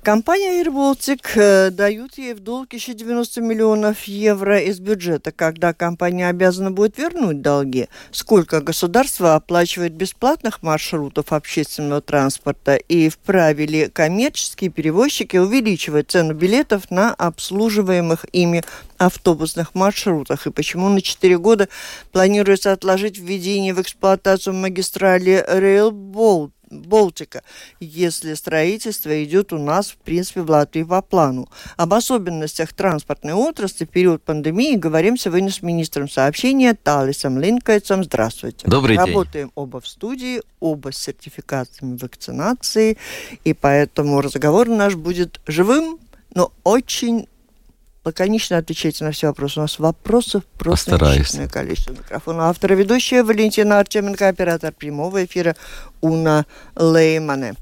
Компания AirBaltic э, дают ей в долг еще 90 миллионов евро из бюджета. Когда компания обязана будет вернуть долги? Сколько государство оплачивает бесплатных маршрутов общественного транспорта? И вправе ли коммерческие перевозчики увеличивать цену билетов на обслуживаемых ими автобусных маршрутах? И почему на 4 года планируется отложить введение в эксплуатацию магистрали Rail Baltic? Болтика, если строительство идет у нас, в принципе, в Латвии по плану. Об особенностях транспортной отрасли в период пандемии говорим сегодня с министром сообщения Талисом Линкайцем. Здравствуйте. Добрый день. Работаем оба в студии, оба с сертификатами вакцинации, и поэтому разговор наш будет живым, но очень лаконично отвечайте на все вопросы. У нас вопросов просто несчетное количество. Микрофона автора ведущая Валентина Артеменко, оператор прямого эфира Уна Леймане.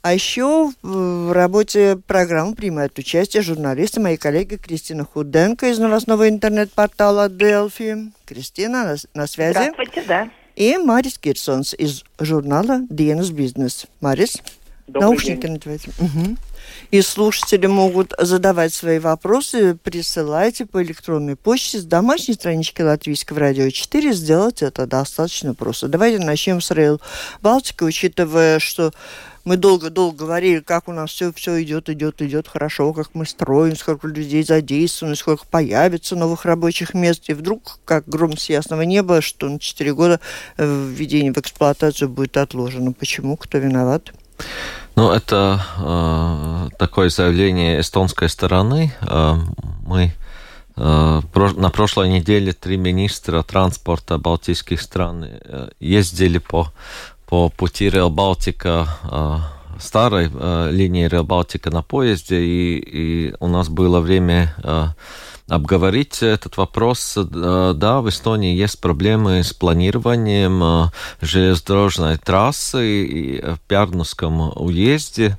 А еще в работе программы принимают участие журналисты, мои коллеги Кристина Худенко из новостного интернет-портала Delphi. Кристина, на, на связи. Здравствуйте, да. И Марис Кирсонс из журнала DNS Business. Марис, Добрый наушники день. надевайте. Угу. И слушатели могут задавать свои вопросы, присылайте по электронной почте с домашней странички Латвийского радио 4. Сделать это достаточно просто. Давайте начнем с Rail Балтика, учитывая, что мы долго-долго говорили, как у нас все, все идет, идет, идет хорошо, как мы строим, сколько людей задействовано, сколько появится новых рабочих мест. И вдруг, как гром с ясного неба, что на 4 года э, введение в эксплуатацию будет отложено. Почему? Кто виноват? Ну, это э, такое заявление эстонской стороны. Э, мы э, на прошлой неделе три министра транспорта балтийских стран э, ездили по, по пути Реал Балтика, э, старой э, линии Реал Балтика на поезде, и, и у нас было время э, обговорить этот вопрос. Э, да, в Эстонии есть проблемы с планированием э, железнодорожной трассы в Пярнуском уезде.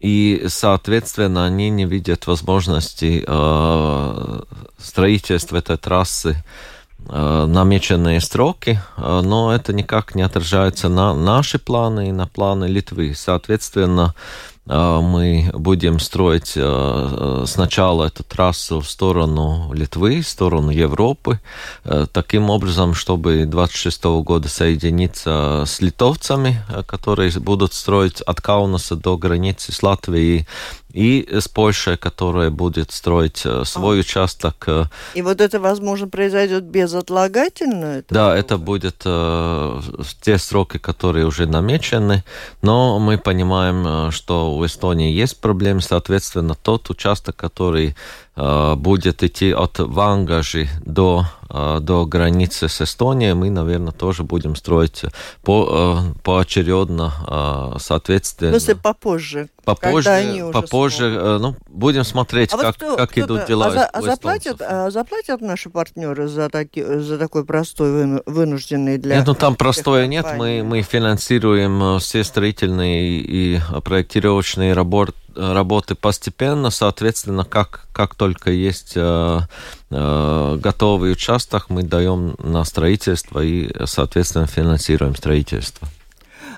И, соответственно, они не видят возможности э, строительства этой трассы намеченные сроки, но это никак не отражается на наши планы и на планы Литвы. Соответственно, мы будем строить а, сначала эту трассу в сторону Литвы, в сторону Европы, а, таким образом, чтобы 26 года соединиться с литовцами, которые будут строить от Каунаса до границы с Латвией и с Польшей, которая будет строить э, свой а. участок. Э, и вот это, возможно, произойдет безотлагательно? Это да, это будет э, те сроки, которые уже намечены, но мы понимаем, э, что у Эстонии есть проблемы, соответственно, тот участок, который э, будет идти от Вангажи до до границы с Эстонией мы, наверное, тоже будем строить по, э, поочередно, э, соответственно. Если попозже. Попозже, они попозже, смогут. ну, будем смотреть, а как, вот кто, как идут дела. А, за, а заплатят, а заплатят наши партнеры за, таки, за такой простой, вынужденный для... Нет, ну там простое нет, мы, мы финансируем все строительные и проектировочные работы работы постепенно, соответственно, как, как только есть э, э, готовый участок, мы даем на строительство и, соответственно, финансируем строительство.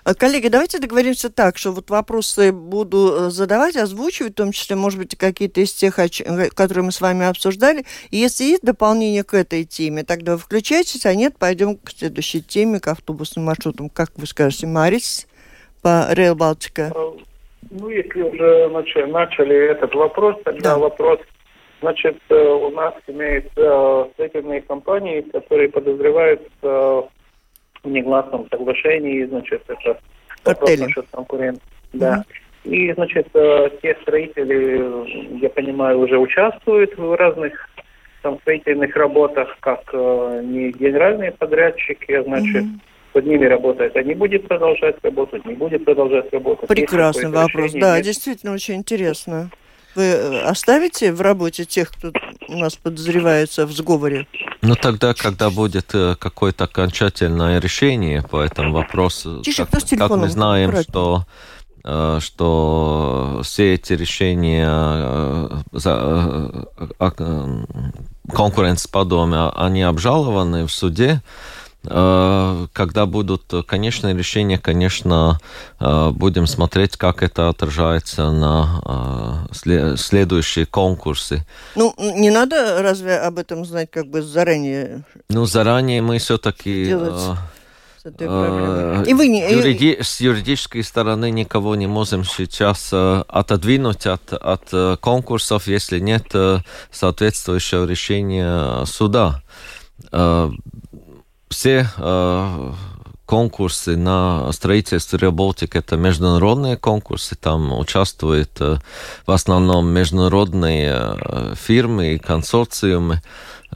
Э, коллеги, давайте договоримся так, что вот вопросы буду э, задавать, озвучивать, в том числе, может быть, какие-то из тех, э, которые мы с вами обсуждали. И если есть дополнение к этой теме, тогда включайтесь, а нет, пойдем к следующей теме, к автобусным маршрутам. Как вы скажете, Марис по Рейл Балтика? Ну, если уже начали, начали этот вопрос, тогда да. вопрос, значит, э, у нас имеются строительные компании, которые подозреваются в негласном соглашении, значит, это Картели. вопрос конкурент. Да. Mm-hmm. И, значит, э, те строители, я понимаю, уже участвуют в разных там строительных работах, как э, не генеральные подрядчики, а значит, mm-hmm. Под ними работает, а не будет продолжать работать, не будет продолжать работать. Прекрасный вопрос, да, нет. действительно очень интересно. Вы э, оставите в работе тех, кто у нас подозревается в сговоре? Ну тогда, когда будет э, какое-то окончательное решение по этому вопросу, Тише, как, как мы знаем, что э, что все эти решения за конкуренции по дому, они обжалованы в суде, когда будут конечные решения, конечно, э, будем смотреть, как это отражается на э, следующие конкурсы. Ну, не надо разве об этом знать как бы заранее? Ну, заранее мы все-таки... Делать и вы не... Юриди... С юридической стороны никого не можем сейчас отодвинуть от, от конкурсов, если нет соответствующего решения суда все э, конкурсы на строительство Реалбалтик это международные конкурсы, там участвуют э, в основном международные э, фирмы и консорциумы.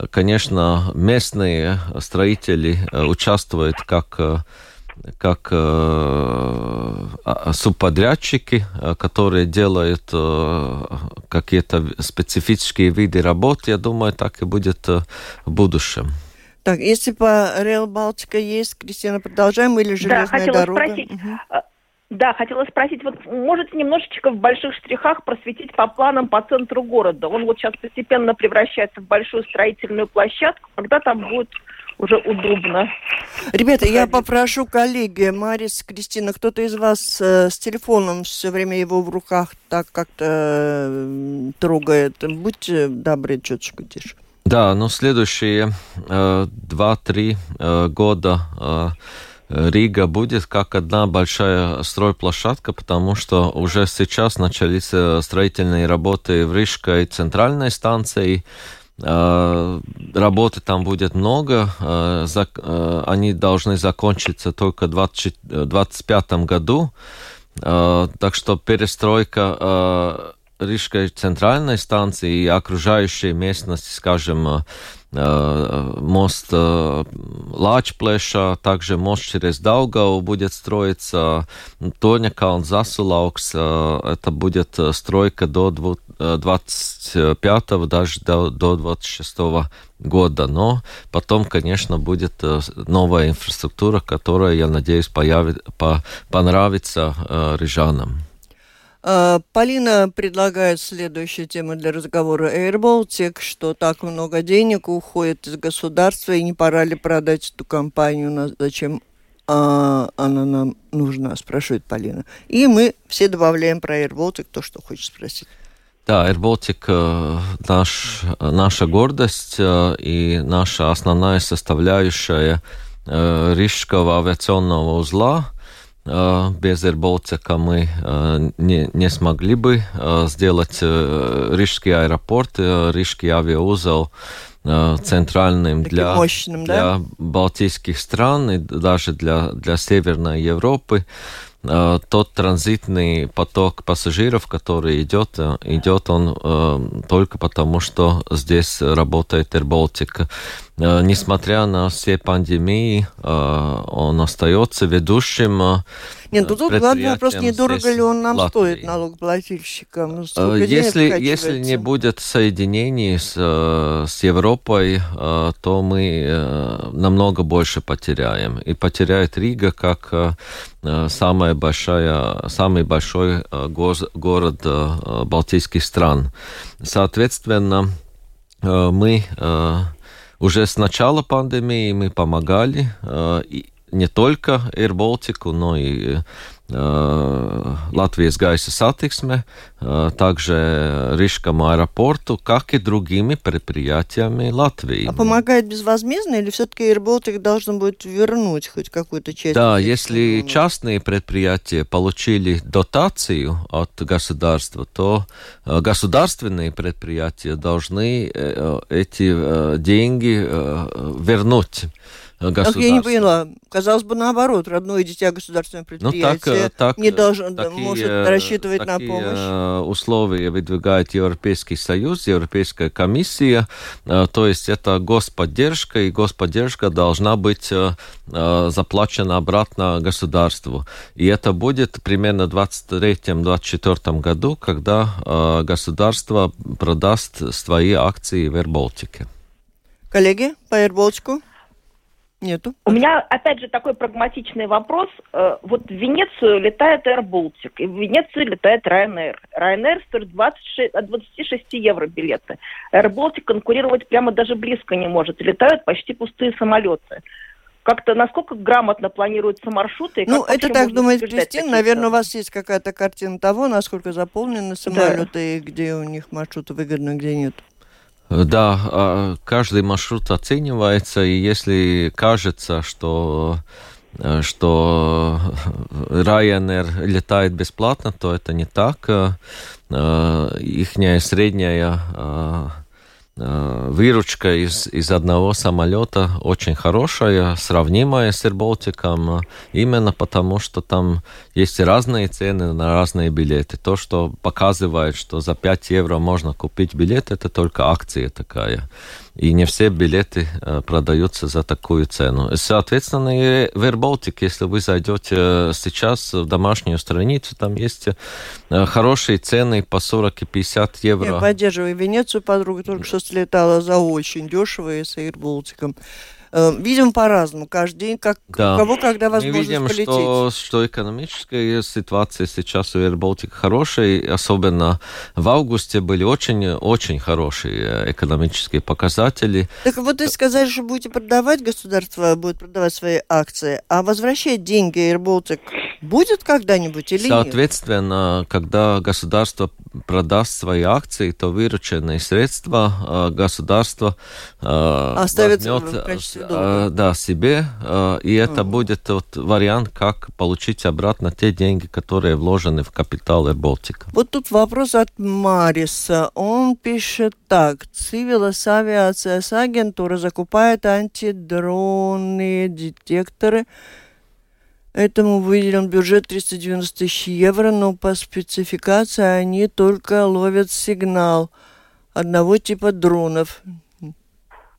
Конечно, местные строители э, участвуют как э, как э, а, субподрядчики, э, которые делают э, какие-то специфические виды работ, я думаю, так и будет э, в будущем. Так, если по Реал Балтика есть, Кристина, продолжаем или железная да, хотела дорога? Спросить, угу. Да, хотела спросить, вот можете немножечко в больших штрихах просветить по планам по центру города? Он вот сейчас постепенно превращается в большую строительную площадку, когда там будет уже удобно. Ребята, я попрошу коллеги, Марис, Кристина, кто-то из вас э, с телефоном все время его в руках так как-то э, трогает. Будьте добры, чуточку тише. Да, ну следующие э, два-три э, года э, Рига будет как одна большая стройплощадка, потому что уже сейчас начались э, строительные работы в Рижской центральной станции. Э, работы там будет много. Они должны закончиться только в 2025 году. Так что перестройка Рижской центральной станции и окружающей местности, скажем, э, э, мост э, Лачплеша, также мост через Даугау будет строиться, Тоникалн, Засулаукс, это будет стройка до 25 даже до, до 26 года. Но потом, конечно, будет новая инфраструктура, которая, я надеюсь, появит, по, понравится рижанам. А, Полина предлагает следующую тему для разговора Air Baltic, что так много денег уходит из государства, и не пора ли продать эту компанию, зачем а, она нам нужна, спрашивает Полина. И мы все добавляем про Air Baltic то, что хочешь спросить. Да, Air Baltic э, наш, наша гордость э, и наша основная составляющая э, Рижского авиационного узла – без Эрболтика мы не, не смогли бы сделать Рижский аэропорт, Рижский авиаузел центральным для, мощным, для да? балтийских стран и даже для, для Северной Европы. Э, тот транзитный поток пассажиров, который идет, э, идет он э, только потому, что здесь работает AirBaltic. Несмотря на все пандемии, он остается ведущим нет, ну тут главный вопрос, недорого ли он нам Латвии. стоит налогоплательщикам. Ну, если, если не будет соединений с, с Европой, то мы намного больше потеряем. И потеряет Рига как самая большая, самый большой город балтийских стран. Соответственно, мы уже с начала пандемии мы помогали не только Air Baltic, но и э, gaisa satiksme, э, также Рижскому аэропорту, как и другими предприятиями Латвии. А помогает безвозмездно или все-таки Air Baltic должен будет вернуть хоть какую-то часть? Да, если частные предприятия получили дотацию от государства, то э, государственные предприятия должны эти деньги вернуть. Государства. я не поняла. Казалось бы, наоборот, родное дитя государственное предприятие ну, так, так, не должен, такие, может рассчитывать такие на помощь. условия выдвигает Европейский Союз, Европейская комиссия, то есть это господдержка, и господдержка должна быть заплачена обратно государству. И это будет примерно в 2023-2024 году, когда государство продаст свои акции в AirBaltic. Коллеги, по AirBaltic? Нету. У меня, опять же, такой прагматичный вопрос. Э, вот в Венецию летает Air Baltic, и в Венецию летает Ryanair. Ryanair стоит 26, от 26 евро билеты. Air Baltic конкурировать прямо даже близко не может. Летают почти пустые самолеты. Как-то насколько грамотно планируются маршруты? Ну, это так думает Кристина. Наверное, у вас есть какая-то картина того, насколько заполнены самолеты, да. и где у них маршруты выгодны, где нет. Да, а, каждый маршрут оценивается, и если кажется, что э, что Ryanair летает бесплатно, то это не так. Э, э, ихняя средняя выручка из, из одного самолета очень хорошая, сравнимая с Ирболтиком, именно потому, что там есть разные цены на разные билеты. То, что показывает, что за 5 евро можно купить билет, это только акция такая и не все билеты э, продаются за такую цену. Соответственно, и в AirBaltic, если вы зайдете э, сейчас в домашнюю страницу, там есть э, хорошие цены по 40 и 50 евро. Я поддерживаю Венецию, подруга только что слетала за очень дешево и с AirBaltic. Э, видим по-разному. Каждый день, как да. у кого когда возможность Мы видим, полететь. Что, что экономическая ситуация сейчас у AirBaltic хорошая. Особенно в августе были очень-очень хорошие э, экономические показатели. Так вот вы сказали, что будете продавать, государство будет продавать свои акции, а возвращать деньги AirBaltic будет когда-нибудь или Соответственно, нет? когда государство продаст свои акции, то вырученные средства э, государство оставит возьмет, в качестве долга. да, себе, и это mm. будет вот вариант, как получить обратно те деньги, которые вложены в капитал Балтика. Вот тут вопрос от Мариса. Он пишет так. Цивилас авиация агентура закупает антидронные детекторы Этому выделен бюджет 390 тысяч евро, но по спецификации они только ловят сигнал одного типа дронов.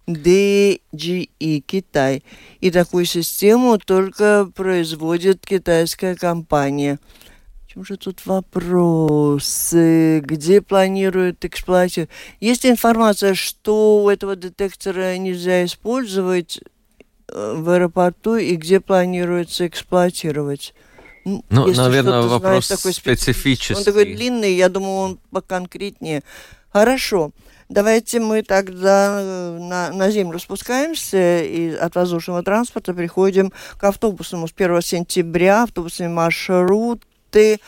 DGE Китай. И такую систему только производит китайская компания. В чем же тут вопрос? Где планируют эксплуатировать? Есть информация, что у этого детектора нельзя использовать э, в аэропорту и где планируется эксплуатировать? Ну, Если наверное, вопрос такой специфический. Он такой длинный, я думаю, он поконкретнее. Хорошо. Давайте мы тогда э, на, на землю спускаемся и от воздушного транспорта приходим к автобусам. С 1 сентября автобусные маршруты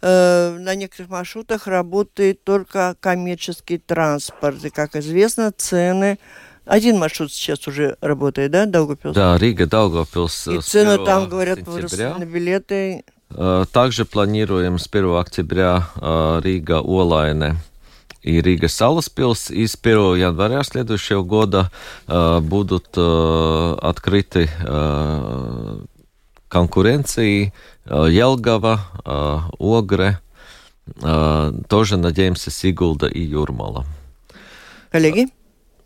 э, на некоторых маршрутах работает только коммерческий транспорт. И, как известно, цены один маршрут сейчас уже работает, да, Даугавпилс? Да, Рига, Даугавпилс. И цены там, говорят, выросли на билеты. Э, также планируем с 1 октября Рига Олайне и Рига Саласпилс. И с 1 января следующего года э, будут э, открыты э, конкуренции э, Елгава, э, Огре, э, тоже, надеемся, Сигулда и Юрмала. Коллеги,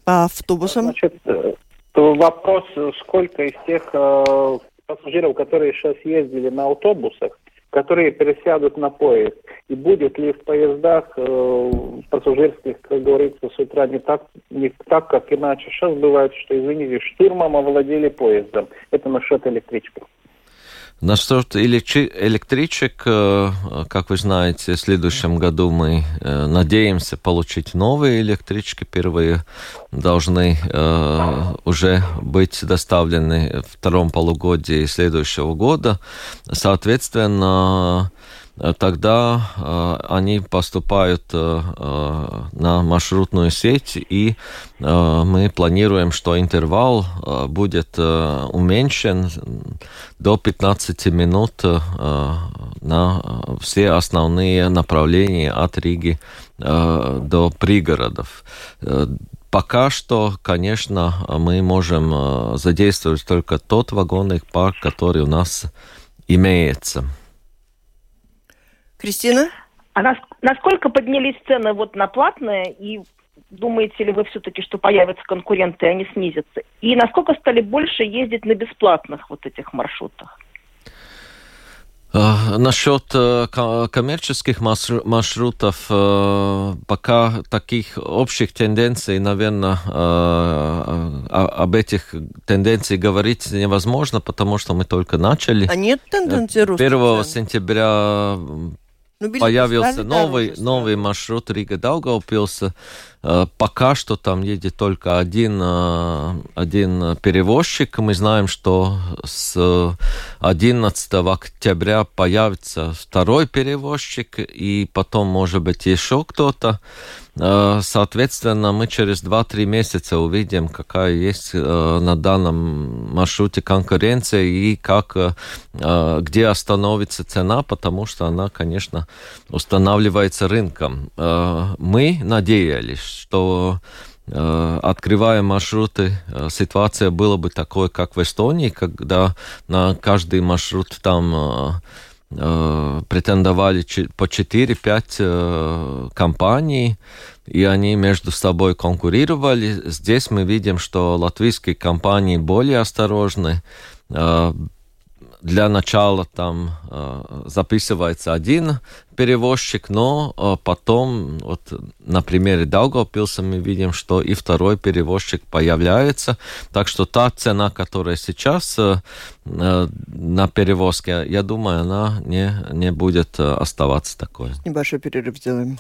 по автобусам? Значит, э, вопрос, сколько из тех э, пассажиров, которые сейчас ездили на автобусах, которые пересядут на поезд. И будет ли в поездах э, пассажирских, как говорится, с утра не так, не так, как иначе. Сейчас бывает, что, извините, штурмом овладели поездом. Это насчет электричков. Насчет электричек, э, как вы знаете, в следующем году мы э, надеемся получить новые электрички. Первые должны э, уже быть доставлены в втором полугодии следующего года. Соответственно, тогда э, они поступают э, э, на маршрутную сеть, и мы планируем, что интервал будет уменьшен до 15 минут на все основные направления от Риги до пригородов пока что, конечно, мы можем задействовать только тот вагонный парк, который у нас имеется. Кристина? А нас, насколько поднялись цены вот на платные и думаете ли вы все-таки, что появятся конкуренты, и они снизятся? И насколько стали больше ездить на бесплатных вот этих маршрутах? Uh, насчет uh, коммерческих маршрутов, uh, пока таких общих тенденций, наверное, об этих тенденциях говорить невозможно, потому что мы только начали. А нет тенденции роста 1 сентября ну, появился новый, новый маршрут Рига-Даугавпилса. Э, пока что там едет только один, э, один перевозчик. Мы знаем, что с 11 октября появится второй перевозчик, и потом, может быть, еще кто-то. Э, соответственно, мы через 2-3 месяца увидим, какая есть на данном маршруте конкуренция и как, где остановится цена, потому что она, конечно, устанавливается рынком. Мы надеялись, что э, открывая маршруты, э, ситуация была бы такой, как в Эстонии, когда на каждый маршрут там э, претендовали по 4-5 компаний, и они между собой конкурировали. Здесь мы видим, что латвийские компании более осторожны, для начала там э, записывается один перевозчик, но э, потом, вот на примере Даугавпилса мы видим, что и второй перевозчик появляется. Так что та цена, которая сейчас э, на перевозке, я думаю, она не, не будет оставаться такой. Небольшой перерыв сделаем.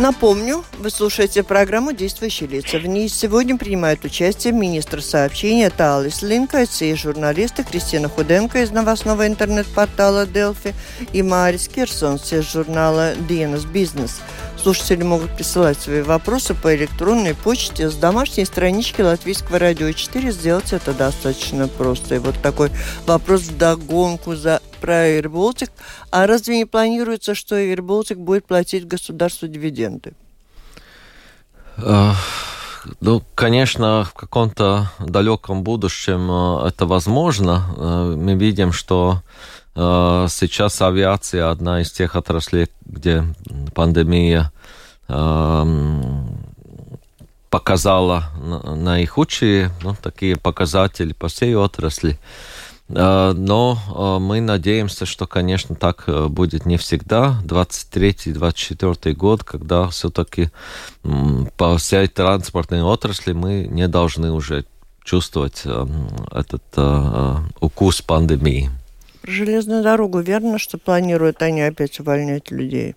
Напомню, вы слушаете программу «Действующие лица». В ней сегодня принимают участие министр сообщения Талис Линкайтс и журналисты Кристина Худенко из новостного интернет-портала «Делфи» и Марис Кирсонс из журнала «Диенас Бизнес». Слушатели могут присылать свои вопросы по электронной почте с домашней странички Латвийского радио 4. Сделать это достаточно просто. И вот такой вопрос в догонку за про AirBaltic. А разве не планируется, что AirBaltic будет платить государству дивиденды? Ну, конечно, в каком-то далеком будущем э, это возможно. Э, мы видим, что сейчас авиация одна из тех отраслей, где пандемия показала наихудшие ну, такие показатели по всей отрасли. А, но а, мы надеемся, что, конечно, так э, будет не всегда. 23-24 год, когда все-таки по всей транспортной отрасли мы не должны уже чувствовать э, этот э, укус пандемии. Про железную дорогу верно, что планируют они опять увольнять людей?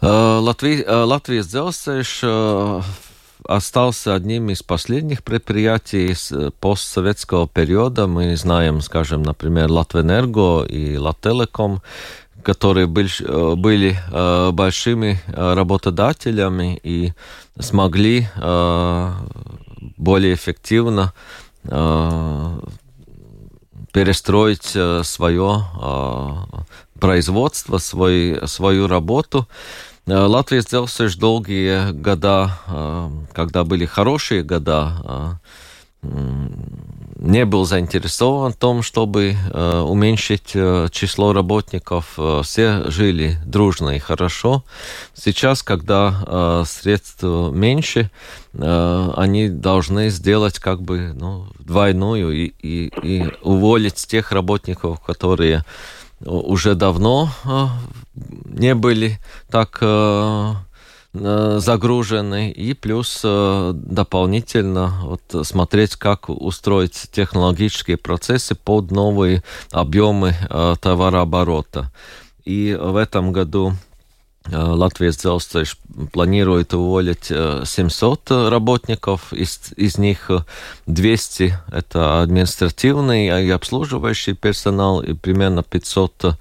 Латвия, Латвия Дzelzceļš остался одним из последних предприятий э, постсоветского периода. Мы знаем, скажем, например, Латвэнерго и Лателеком, которые были, э, были э, большими работодателями и смогли более эффективно перестроить свое производство, свой, свою работу. Э, Латвия сделала долгие года, э, когда были хорошие года, э, не был заинтересован в том, чтобы уменьшить число работников. Все жили дружно и хорошо. Сейчас, когда средств меньше, они должны сделать как бы ну, двойную и, и, и уволить тех работников, которые уже давно э, не были так э, э, загружены, и плюс дополнительно вот смотреть, как устроить технологические процессы под новые объемы товарооборота. И в этом году Латвия Дzelzceļš планирует уволить 700 работников, из, из них 200 это административный и обслуживающий персонал, и примерно 500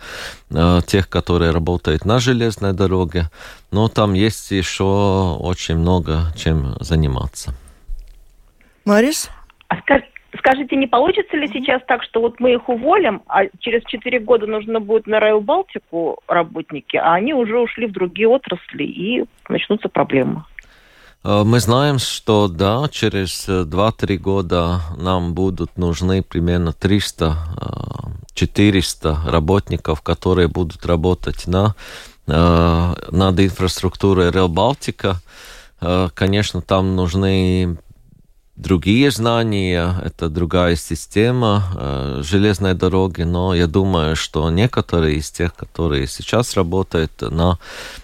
тех, которые работают на железной дороге. Но там есть еще очень много чем заниматься. Марис? А скажите, скажите, не получится ли сейчас так, что вот мы их уволим, а через 4 года нужно будет на Rail Балтику работники, а они уже ушли в другие отрасли и начнутся проблемы? Э, мы знаем, что да, через 2-3 года нам будут нужны примерно 300-400 работников, которые будут работать на, над инфраструктурой Rail Балтика. Конечно, там нужны другие знания, это другая система э, железной дороги, но я думаю, что некоторые из тех, которые сейчас работают на,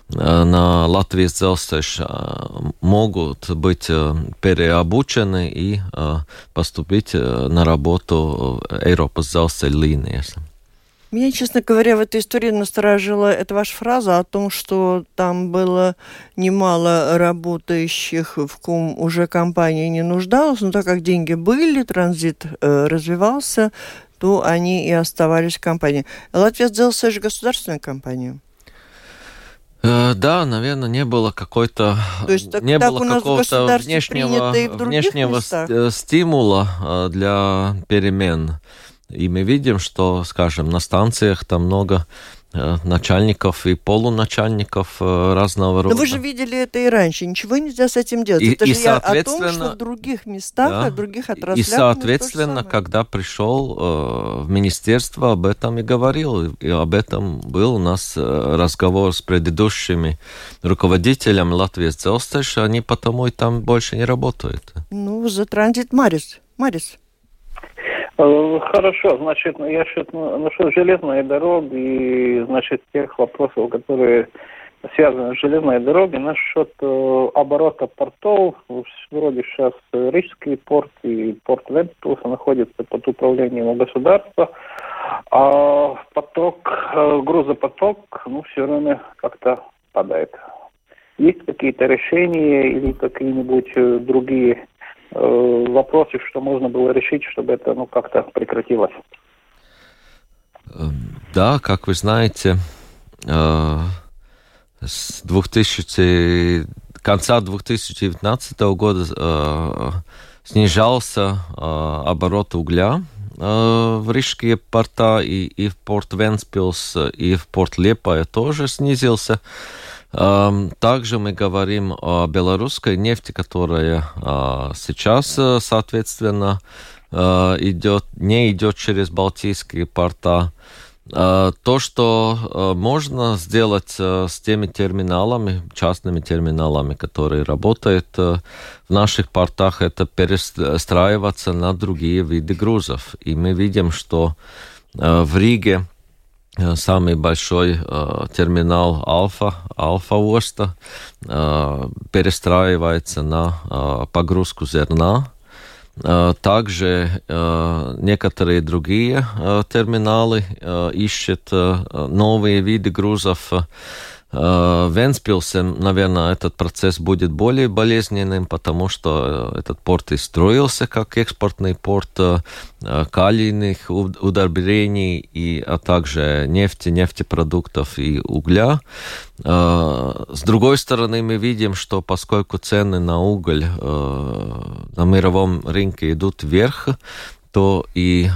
э, на Латвии Зелсеш, э, могут быть переобучены и поступить на работу Европа Зелсель линиях. Меня, честно говоря, в этой истории насторожила эта ваша фраза о том, что там было немало работающих, в ком уже компания не нуждалась, но так как деньги были, транзит э, развивался, то они и оставались в компании. Латвия сделала же государственную компанию. Э, да, наверное, не было какой-то, не так было какого-то внешнего, внешнего местах? стимула э, для перемен. И мы видим, что, скажем, на станциях там много э, начальников и полуначальников э, разного рода. Но вы же видели это и раньше. Ничего нельзя с этим делать. И, это и же я о том, что в других местах, да, в других отраслях. И, соответственно, когда пришел э, в министерство, об этом и говорил. И об этом был у нас э, разговор с предыдущими руководителями Латвии Целстеша. Они потому и там больше не работают. Ну, за транзит Марис. Марис. Э, хорошо, значит, я считаю, ну, насчет железной дороги и, значит, тех вопросов, которые связаны с железной дорогой, насчет э, оборота портов, вроде сейчас Рижский порт и порт Вентуса находятся под управлением государства, а поток, э, грузопоток, ну, все время как-то падает. Есть какие-то решения или какие-нибудь э, другие Э, вопросы, что можно было решить, чтобы это ну, как-то прекратилось. Да, как вы знаете, э, с 2000, конца 2019 года э, снижался оборот угля в рижские порта и, и в порт Венспилс, и в порт Лепая тоже снизился. Также мы говорим о белорусской нефти, которая а, сейчас, э, соответственно, э, идет, не идет через Балтийские порта. А, то, что э, можно сделать с теми терминалами, частными терминалами, которые работают в наших портах, это перестраиваться на другие виды грузов. И мы видим, что в Риге самый большой э, терминал Альфа, Альфа Оста, э, перестраивается на э, погрузку зерна. Э, также э, некоторые другие э, терминалы э, ищут э, новые виды грузов. Э, в Венспилсе, наверное, этот процесс будет более болезненным, потому что э, этот порт и строился как экспортный порт э, калийных удобрений, и, а также нефти, нефтепродуктов и угля. Э, с другой стороны, мы видим, что поскольку цены на уголь на мировом рынке идут вверх, то и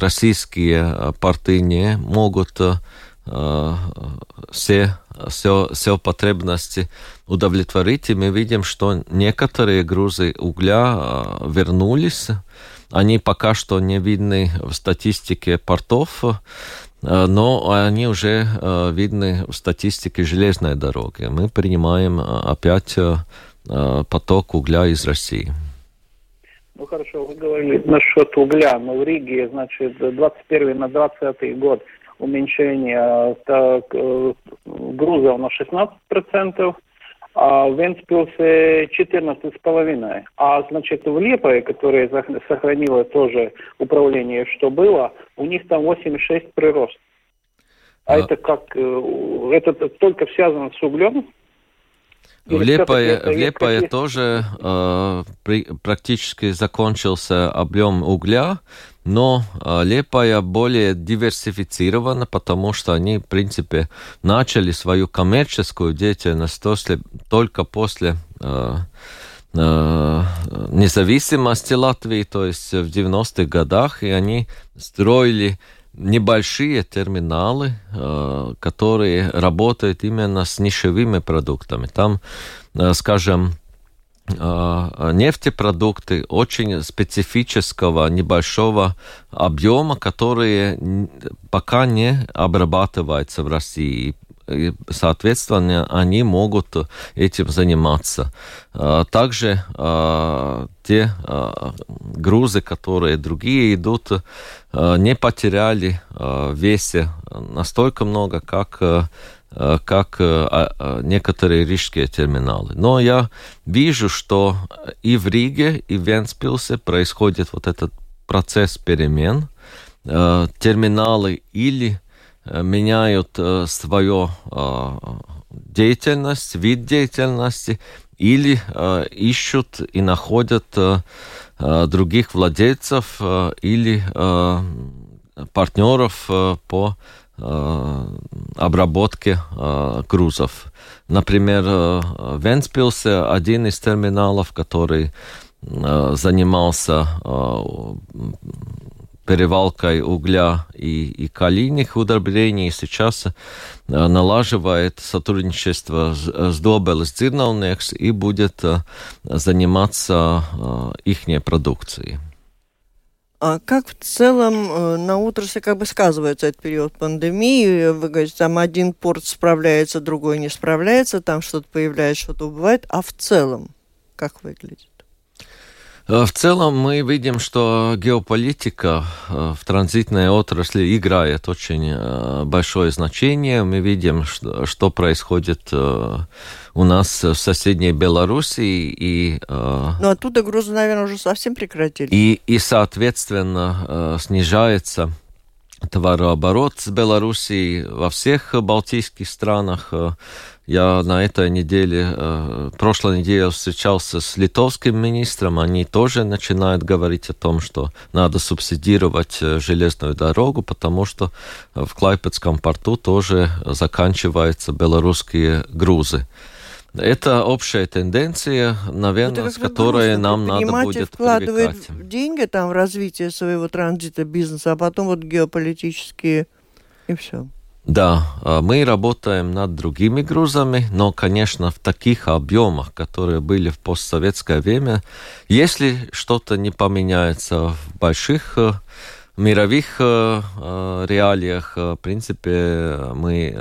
российские порты не могут все все, все потребности удовлетворить. И мы видим, что некоторые грузы угля а, вернулись. Они пока что не видны в статистике портов, а, но они уже видны в статистике железной дороги. Мы принимаем опять поток угля из России. Ну хорошо, вы говорили насчет угля, но в Риге, значит, 21 на 20 год – уменьшение так, э, грузов на 16%, а в Венспилсе 14,5%. А значит в Лепое, которое сохранило тоже управление, что было, у них там 8,6 прирост. А, а это как, э, это только связано с углем? В Лепое, в Лепое тоже э, при, практически закончился объем угля, но э, Лепая более диверсифицирована, потому что они, в принципе, начали свою коммерческую деятельность только после э, независимости Латвии, то есть в 90-х годах, и они строили небольшие терминалы, которые работают именно с нишевыми продуктами. Там, скажем, нефтепродукты очень специфического небольшого объема, которые пока не обрабатываются в России и, соответственно, они могут этим заниматься. А, также а, те а, грузы, которые другие идут, не потеряли весе настолько много, как как некоторые рижские терминалы. Но я вижу, что и в Риге, и в Венспилсе происходит вот этот процесс перемен. Терминалы или Э, меняют э, свою э, деятельность, вид деятельности, или ищут и находят других владельцев или партнеров по обработке грузов. Например, в Венспилсе один из терминалов, который занимался перевалкой угля и, и калийных удобрений сейчас э, налаживает сотрудничество с, с Дзирнауниекс и будет э, заниматься э, их продукцией. А как в целом на отрасли как бы сказывается этот период пандемии? Вы говорите, там один порт справляется, другой не справляется, там что-то появляется, что-то убывает, а в целом как выглядит? Э, в целом мы видим, что геополитика э, в транзитной отрасли играет очень э, большое значение. Мы видим, что, происходит у нас в соседней Белоруссии. И, Но оттуда грузы, наверное, уже совсем прекратили. И, и соответственно, снижается товарооборот с Белоруссией во всех балтийских странах. Я на этой неделе, э, прошлой неделе встречался с литовским министром. Они тоже начинают говорить о том, что надо субсидировать э, железную дорогу, потому что в Клайпецком порту тоже заканчиваются белорусские грузы. Это общая тенденция, наверное, вот с которой нам надо будет вкладывает привыкать. деньги там в развитие своего транзита бизнеса, а потом вот геополитические и все. Да, а, мы работаем над другими грузами, но, конечно, в таких объемах, которые были в постсоветское время, если что-то не поменяется в больших э, мировых э, э, реалиях, в принципе, мы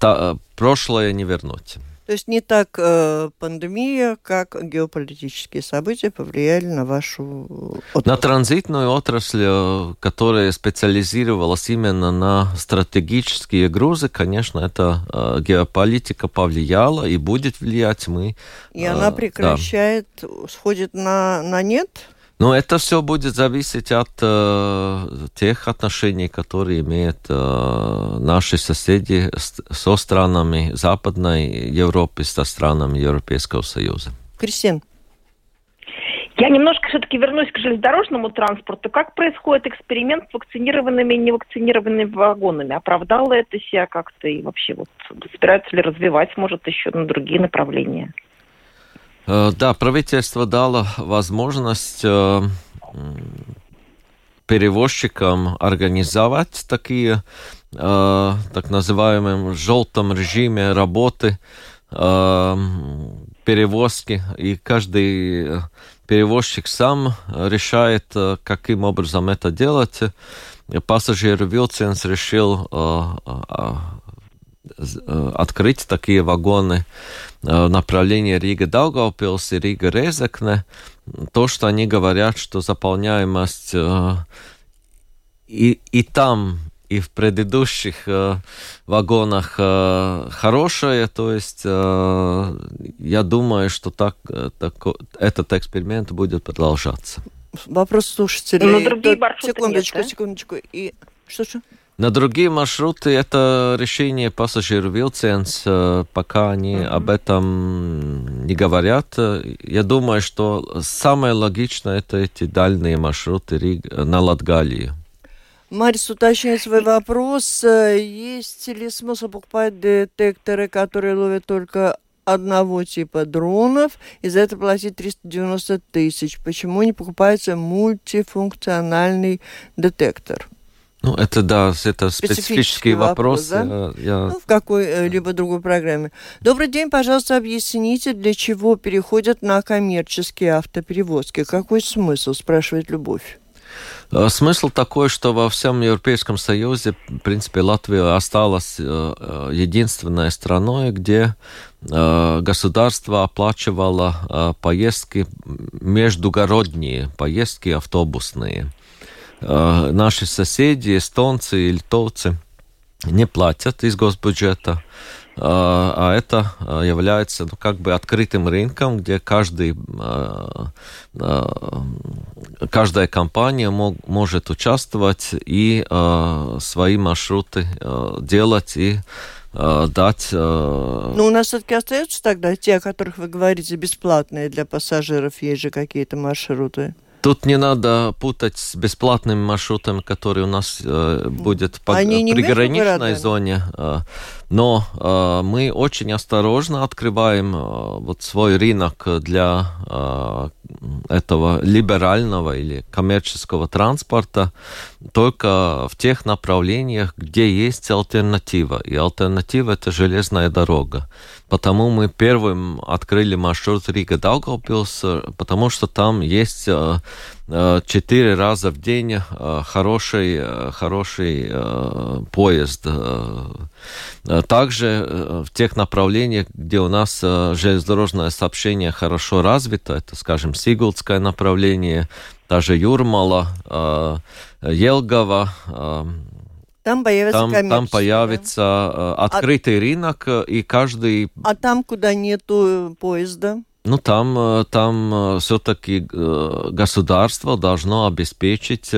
та, прошлое не вернуть. То есть не так э, пандемия, как геополитические события повлияли на вашу отрасль? На транзитную отрасль, э, которая специализировалась именно на стратегические грузы, конечно, эта э, геополитика повлияла и будет влиять. Мы, и э, она прекращает, да. сходит на, на нет? Но это все будет зависеть от э, тех отношений, которые имеют э, наши соседи с, со странами Западной Европы, со странами Европейского Союза. Кристин. Я немножко все-таки вернусь к железнодорожному транспорту. Как происходит эксперимент с вакцинированными и невакцинированными вагонами? Оправдало это себя как-то и вообще вот собираются ли развивать, может, еще на другие направления? Э, да, правительство дало возможность э, перевозчикам организовать такие э, так называемом желтом режиме работы перевозки, и каждый перевозчик сам решает, каким образом это делать. Pasažieru vilciens решил открыть такие вагоны Э, направление Рига-Даугавпилс и Рига-Резекне, то, что они говорят, что заполняемость э, и, и там, и в предыдущих э, вагонах хорошая, то есть я думаю, что так, так, этот эксперимент будет продолжаться. Вопрос слушателей. Но другие секундочку, нет, да? секундочку. И что-что? На другие маршруты это решение пассажир Вилценс, э, пока они mm-hmm. об этом не говорят. Я думаю, что самое логичное это эти дальние маршруты на Латгалии. Марис уточняет свой вопрос. Есть ли смысл покупать детекторы, которые ловят только одного типа дронов, и за это платить 390 тысяч. Почему не покупается мультифункциональный детектор? Ну, это да, это специфический вопрос. вопрос да? я... ну, в какой-либо другой программе. Добрый день, пожалуйста, объясните, для чего переходят на коммерческие автоперевозки. Какой смысл, спрашивает Любовь. Э, смысл такой, что во всем Европейском Союзе, в принципе, Латвия осталась э, э, единственной страной, где государство оплачивало поездки междугородние, поездки автобусные. Наши соседи, эстонцы и литовцы, не платят из госбюджета а, а это а, является ну, как бы открытым рынком, где каждый, каждая компания мог, может участвовать и свои маршруты делать и дать... Ну, у нас все-таки остаются тогда те, о которых вы говорите, бесплатные для пассажиров, есть же какие-то маршруты? Тут не надо путать с бесплатными маршрутами, которые у нас э, будет по приграничной зоне. Э, но э, мы очень осторожно открываем э, вот свой рынок для э, этого либерального или коммерческого транспорта только в тех направлениях, где есть альтернатива. И альтернатива – это железная дорога. Потому мы первым открыли маршрут Рига-Даугавпилс, потому что там есть э, э, четыре раза в день э, хороший, хороший поезд. Также в тех направлениях, где у нас железнодорожное сообщение хорошо развито, это, скажем, Сигулдское направление, даже Юрмала, Елгова, там появится там, там появится да? Э, открытый а, рынок, э, и каждый... А там, куда нету поезда? Ну, там, э, там все-таки государство должно обеспечить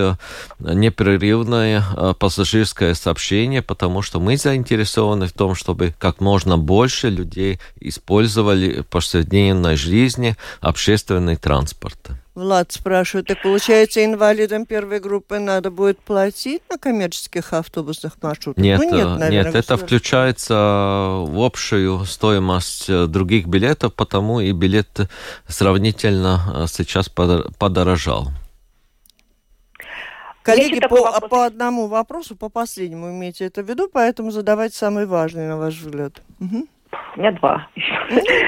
непрерывное пассажирское сообщение, потому что мы заинтересованы в том, чтобы как можно больше людей использовали в повседневной жизни общественный транспорт. Влад спрашивает, так получается, инвалидам первой группы надо будет платить на коммерческих автобусных маршрутах? Нет, ну, нет, наверное, нет это включается в общую стоимость э, других билетов, потому и билет сравнительно э, сейчас подорожал. Коллеги, по, по одному вопросу, по последнему имейте это в виду, поэтому задавайте самый важный, на ваш взгляд. Угу. У меня два.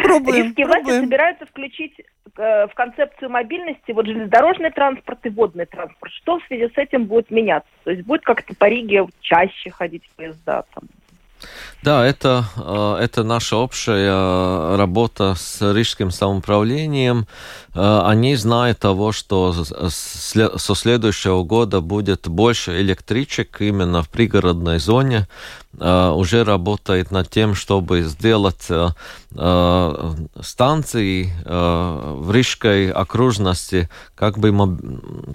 Пробуем, Риски власти собираются включить э, в концепцию мобильности вот железнодорожный транспорт и водный транспорт. Что в связи с этим будет меняться? То есть будет как-то по Риге чаще ходить поезда, там, да, это, э, это наша общая работа с рижским самоуправлением. Э, они знают того, что со следующего года будет больше электричек именно в пригородной зоне. Э, уже работает над тем, чтобы сделать станции в Рижской окружности как бы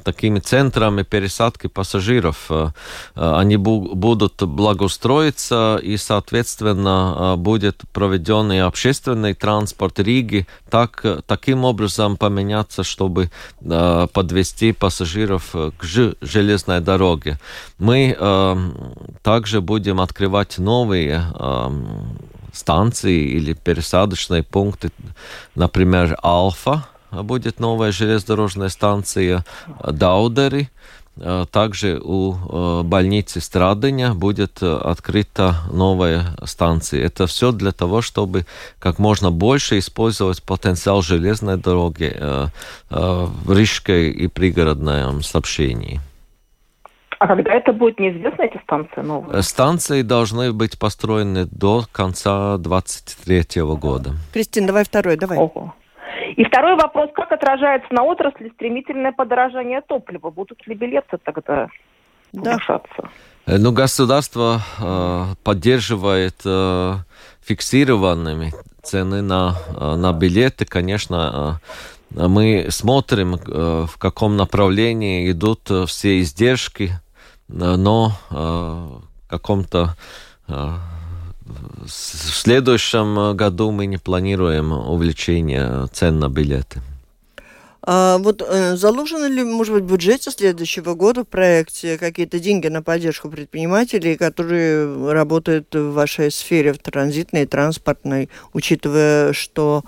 такими центрами пересадки пассажиров. Они будут благоустроиться и, соответственно, будет проведен и общественный транспорт Риги так, таким образом поменяться, чтобы подвести пассажиров к железной дороге. Мы также будем открывать новые станции или пересадочные пункты, например, Алфа, будет новая железнодорожная станция Даудери, Э, также у э, больницы Страдыня будет э, открыта новая станция. Это все для того, чтобы как можно больше использовать потенциал железной дороги в Рижской и пригородном сообщении. А когда это будет, неизвестно, эти станции новые? Станции должны быть построены до конца 2023 года. Кристина, давай второй, давай. Ого. И второй вопрос, как отражается на отрасли стремительное подорожание топлива? Будут ли билеты тогда да. повышаться? Э, ну, государство э, поддерживает э, фиксированными цены на, э, на билеты, конечно, э, мы смотрим, э, в каком направлении идут все издержки, но в каком-то в следующем году мы не планируем увеличение цен на билеты. А вот э, заложены ли, может быть, в бюджете следующего года в проекте какие-то деньги на поддержку предпринимателей, которые работают в вашей сфере, в транзитной, транспортной, учитывая, что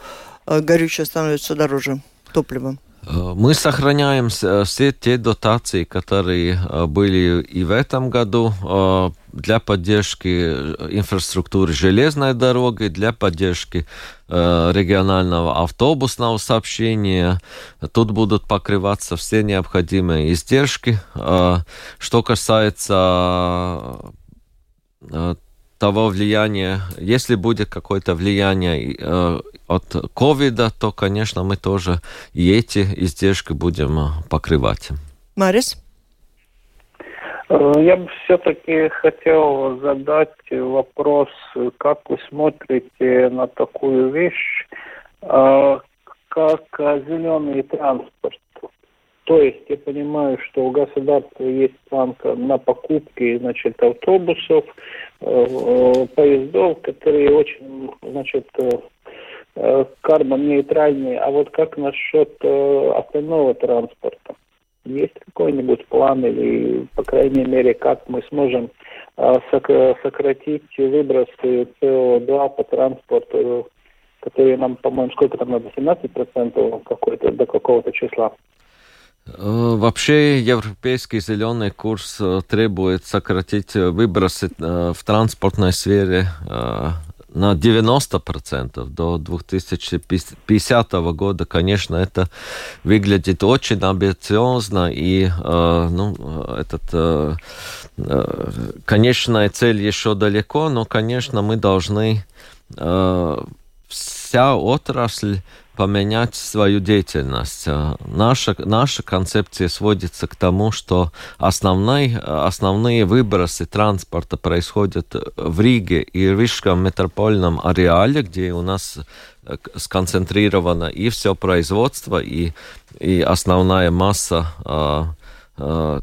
э, горючее становится дороже топливом? Э, мы сохраняем э, все те дотации, которые э, были и в этом году для поддержки инфраструктуры железной дороги, для поддержки регионального автобусного сообщения. Тут будут покрываться все необходимые издержки. Что касается того влияния, если будет какое-то влияние э, от ковида, то, конечно, мы тоже и эти издержки будем э, покрывать. Марис? Э, я бы все-таки хотел задать вопрос, как вы смотрите на такую вещь, как зеленый транспорт. То есть я понимаю, что у государства есть план на покупки значит, автобусов, поездов, которые очень значит, э, карбон-нейтральные. А вот как насчет э, остального транспорта? Есть какой-нибудь план или, по крайней мере, как мы сможем сократить выбросы СО2 по транспорту, которые нам, по-моему, сколько там надо, 17% какой-то, до какого-то числа? Э, вообще европейский зеленый курс э, требует сократить э, выбросы в транспортной сфере на 90% до 2050 года, конечно, это выглядит очень амбициозно, и ну, этот, конечная цель еще далеко, но, конечно, мы должны вся отрасль поменять свою деятельность. Э, наша, наша концепция сводится к тому, что основной, основные выбросы транспорта происходят в Риге и Рижском метрополитном ареале, где у нас э, сконцентрировано и все производство, и, и основная масса э,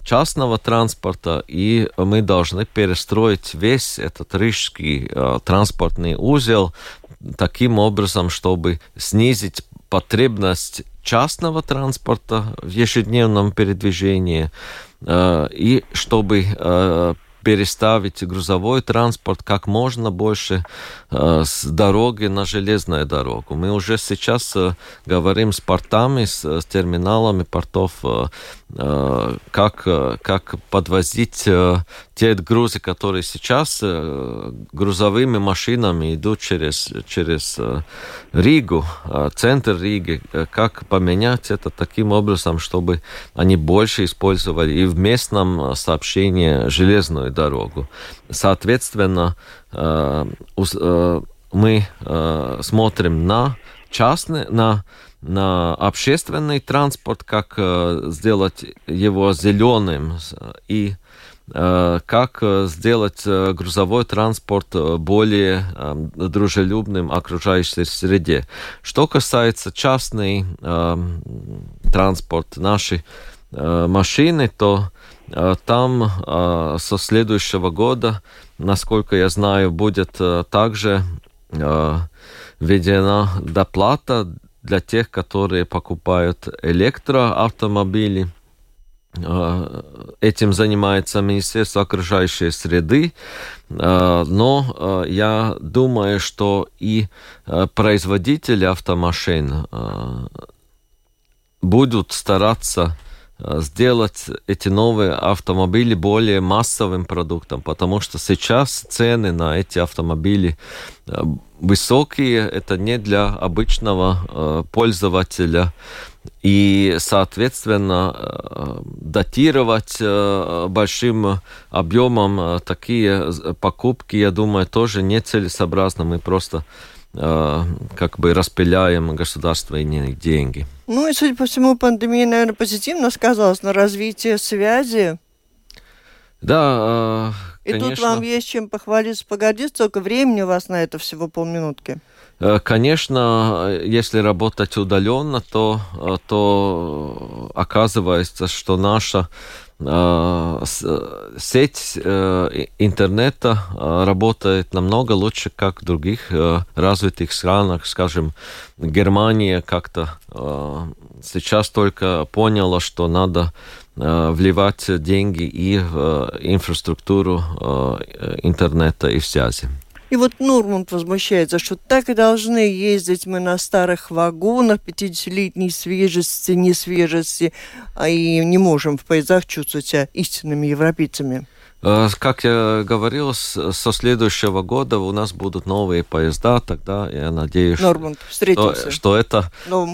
частного транспорта, и мы должны перестроить весь этот рижский транспортный узел таким образом, чтобы снизить потребность частного транспорта в ежедневном передвижении, э, и чтобы э, переставить грузовой транспорт как можно больше э, с дороги на железную дорогу. Мы уже сейчас говорим с портами, с, терминалами портов как, э, как подвозить э, те грузы, которые сейчас грузовыми машинами идут через, через Ригу, центр Риги, как поменять это таким образом, чтобы они больше использовали и в местном сообщении железную дорогу. Соответственно, мы смотрим на частные, на на общественный транспорт, как э, сделать его зеленым и э, как э, сделать грузовой транспорт более дружелюбным окружающей среде. Что касается частный транспорт, наши машины, то там со следующего года, насколько я знаю, будет также введена доплата для тех, которые покупают электроавтомобили. А, этим занимается Министерство окружающей среды, а, но а, я думаю, что и производители автомашин будут стараться сделать эти новые автомобили более массовым продуктом, потому что сейчас цены на эти автомобили высокие, это не для обычного э, пользователя. И, соответственно, э, датировать э, большим объемом э, такие покупки, я думаю, тоже нецелесообразно. Мы просто э, как бы распыляем государственные деньги. Ну и, судя по всему, пандемия, наверное, позитивно сказалась на развитии связи. Да, и тут вам есть чем похвалиться, погодите, только времени у вас на это всего полминутки. Конечно, если работать удаленно, то, то оказывается, что наша сеть интернета работает намного лучше, как в других развитых странах. Скажем, Германия как-то сейчас только поняла, что надо вливать деньги и в инфраструктуру интернета и связи. И вот Нурмунд возмущается, что так и должны ездить мы на старых вагонах 50-летней свежести, несвежести, а и не можем в поездах чувствовать себя истинными европейцами. Э, как я говорил, со следующего года у нас будут новые поезда, тогда я надеюсь, Норманд, что, что это,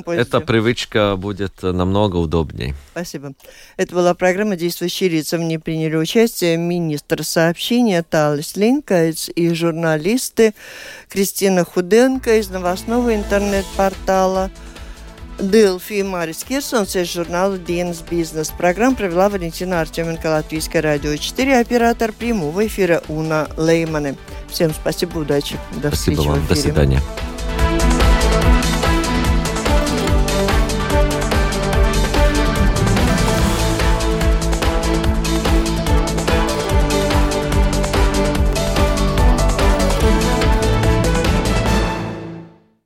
эта привычка будет намного удобнее. Спасибо. Это была программа «Действующие лица». В ней приняли участие министр сообщения Талис Линкайц и журналисты Кристина Худенко из новостного интернет-портала Дылфи и Марис Кирсонс из журнала «Dienas бизнес». Программу провела Валентина Артеменко, Латвийское радио 4, оператор прямого эфира Уна Лейманы. Всем спасибо, удачи. До спасибо встречи вам, до свидания.